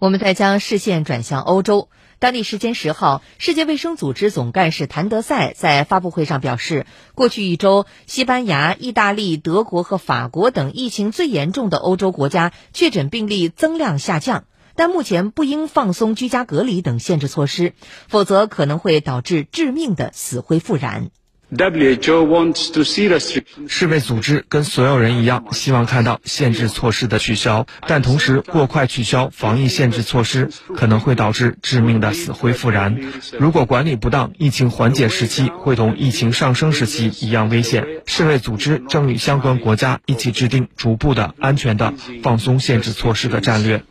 我们再将视线转向欧洲。当地时间十号，世界卫生组织总干事谭德赛在发布会上表示，过去一周，西班牙、意大利、德国和法国等疫情最严重的欧洲国家确诊病例增量下降，但目前不应放松居家隔离等限制措施，否则可能会导致致命的死灰复燃。世卫组织跟所有人一样，希望看到限制措施的取消，但同时过快取消防疫限制措施可能会导致致命的死灰复燃。如果管理不当，疫情缓解时期会同疫情上升时期一样危险。世卫组织正与相关国家一起制定逐步的、安全的放松限制措施的战略。